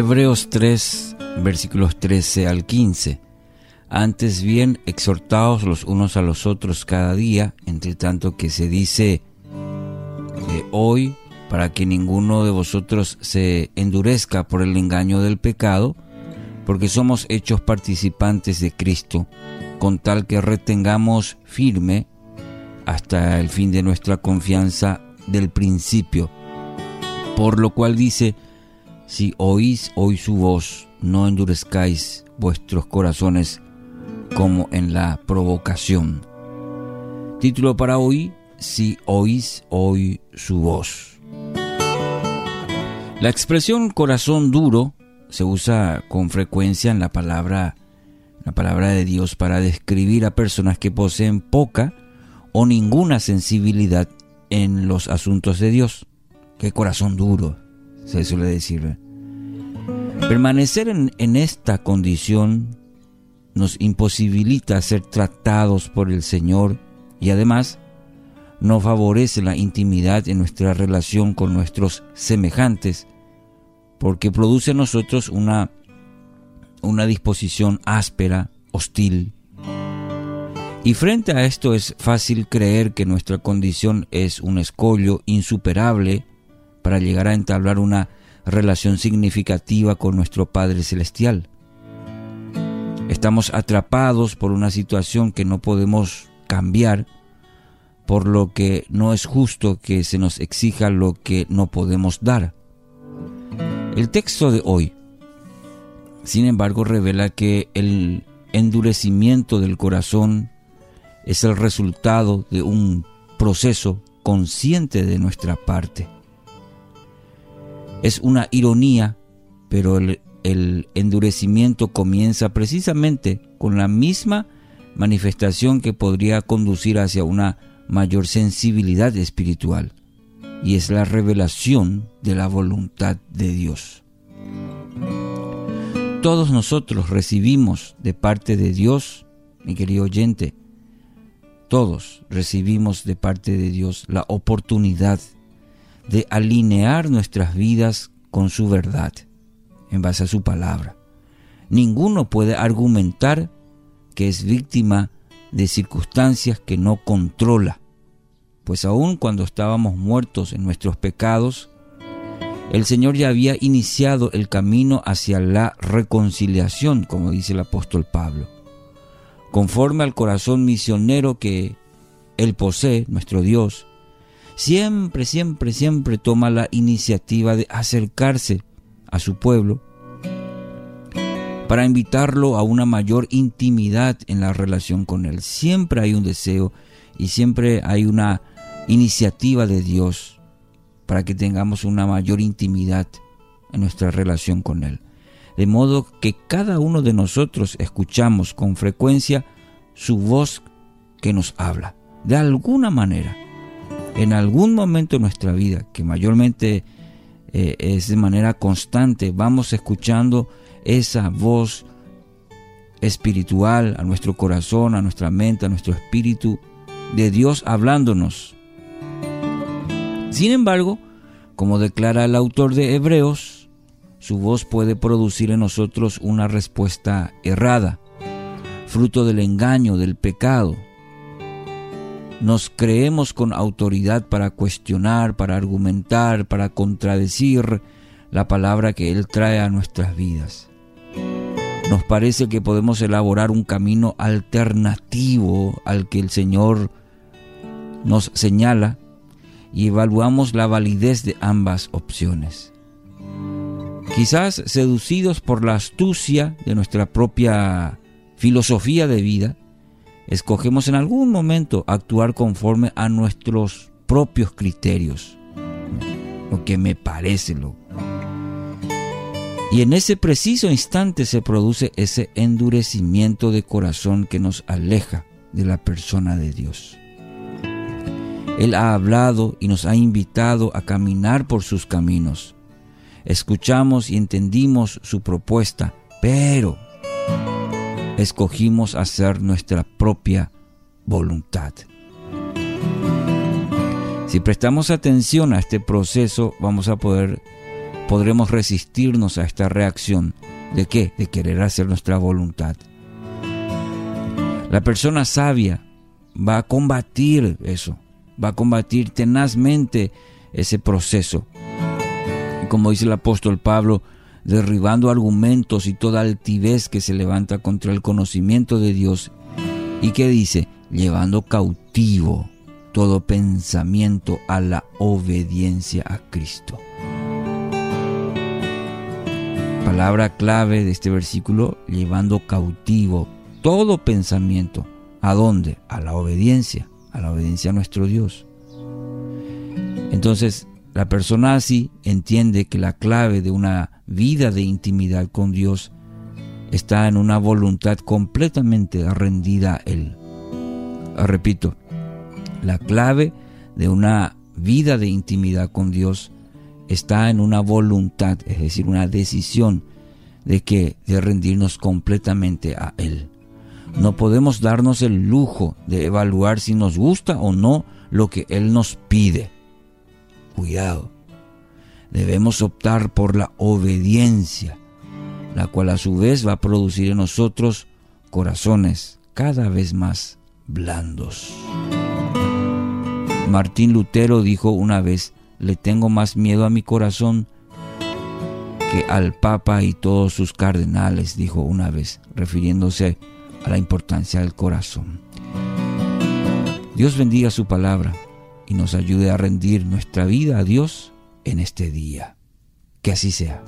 Hebreos 3, versículos 13 al 15. Antes bien, exhortaos los unos a los otros cada día, entre tanto que se dice que hoy, para que ninguno de vosotros se endurezca por el engaño del pecado, porque somos hechos participantes de Cristo, con tal que retengamos firme hasta el fin de nuestra confianza del principio. Por lo cual dice, si oís hoy su voz, no endurezcáis vuestros corazones como en la provocación. Título para hoy, si oís hoy su voz. La expresión corazón duro se usa con frecuencia en la palabra, la palabra de Dios para describir a personas que poseen poca o ninguna sensibilidad en los asuntos de Dios. Qué corazón duro, se suele decir. Permanecer en, esta condición nos imposibilita ser tratados por el Señor y además no favorece la intimidad en nuestra relación con nuestros semejantes, porque produce en nosotros una, una disposición áspera, hostil. Y frente a esto es fácil creer que nuestra condición es un escollo insuperable para llegar a entablar una relación significativa con nuestro Padre Celestial. Estamos atrapados por una situación que no podemos cambiar, por lo que no es justo que se nos exija lo que no podemos dar. El texto de hoy, sin embargo, revela que el endurecimiento del corazón es el resultado de un proceso consciente de nuestra parte. Es una ironía, pero el, endurecimiento comienza precisamente con la misma manifestación que podría conducir hacia una mayor sensibilidad espiritual, y es la revelación de la voluntad de Dios. Todos nosotros recibimos de parte de Dios, mi querido oyente, todos recibimos de parte de Dios la oportunidad de alinear nuestras vidas con su verdad, en base a su palabra. Ninguno puede argumentar que es víctima de circunstancias que no controla, pues aun cuando estábamos muertos en nuestros pecados, el Señor ya había iniciado el camino hacia la reconciliación, como dice el apóstol Pablo. Conforme al corazón misionero que Él posee, nuestro Dios, siempre, siempre, siempre toma la iniciativa de acercarse a su pueblo para invitarlo a una mayor intimidad en la relación con Él. Siempre hay un deseo y siempre hay una iniciativa de Dios para que tengamos una mayor intimidad en nuestra relación con Él. De modo que cada uno de nosotros escuchamos con frecuencia su voz que nos habla, de alguna manera en algún momento de nuestra vida, que mayormente eh, es de manera constante, vamos escuchando esa voz espiritual a nuestro corazón, a nuestra mente, a nuestro espíritu, de Dios hablándonos. Sin embargo, como declara el autor de Hebreos, su voz puede producir en nosotros una respuesta errada, fruto del engaño, del pecado, nos creemos con autoridad para cuestionar, para argumentar, para contradecir la palabra que Él trae a nuestras vidas. Nos parece que podemos elaborar un camino alternativo al que el Señor nos señala y evaluamos la validez de ambas opciones. Quizás seducidos por la astucia de nuestra propia filosofía de vida, escogemos en algún momento actuar conforme a nuestros propios criterios, lo que me parece lo. Y en ese preciso instante se produce ese endurecimiento de corazón que nos aleja de la persona de Dios. Él ha hablado y nos ha invitado a caminar por sus caminos. Escuchamos y entendimos su propuesta, pero escogimos hacer nuestra propia voluntad. Si prestamos atención a este proceso, vamos a poder podremos resistirnos a esta reacción. ¿De qué? De querer hacer nuestra voluntad. La persona sabia va a combatir eso, va a combatir tenazmente ese proceso. Como dice el apóstol Pablo, derribando argumentos y toda altivez que se levanta contra el conocimiento de Dios. ¿Y que dice? Llevando cautivo todo pensamiento a la obediencia a Cristo. Palabra clave de este versículo, llevando cautivo todo pensamiento. ¿A dónde? A la obediencia, a la obediencia a nuestro Dios. Entonces, la persona así entiende que la clave de una vida de intimidad con Dios está en una voluntad completamente rendida a Él. Repito, la clave de una vida de intimidad con Dios está en una voluntad, es decir, una decisión de que de rendirnos completamente a él. No podemos darnos el lujo de evaluar si nos gusta o no lo que él nos pide. Cuidado. Debemos optar por la obediencia, la cual a su vez va a producir en nosotros corazones cada vez más blandos. Martín Lutero dijo una vez, le tengo más miedo a mi corazón que al Papa y todos sus cardenales, dijo una vez, refiriéndose a la importancia del corazón. Dios bendiga su palabra y nos ayude a rendir nuestra vida a Dios en este día. Que así sea.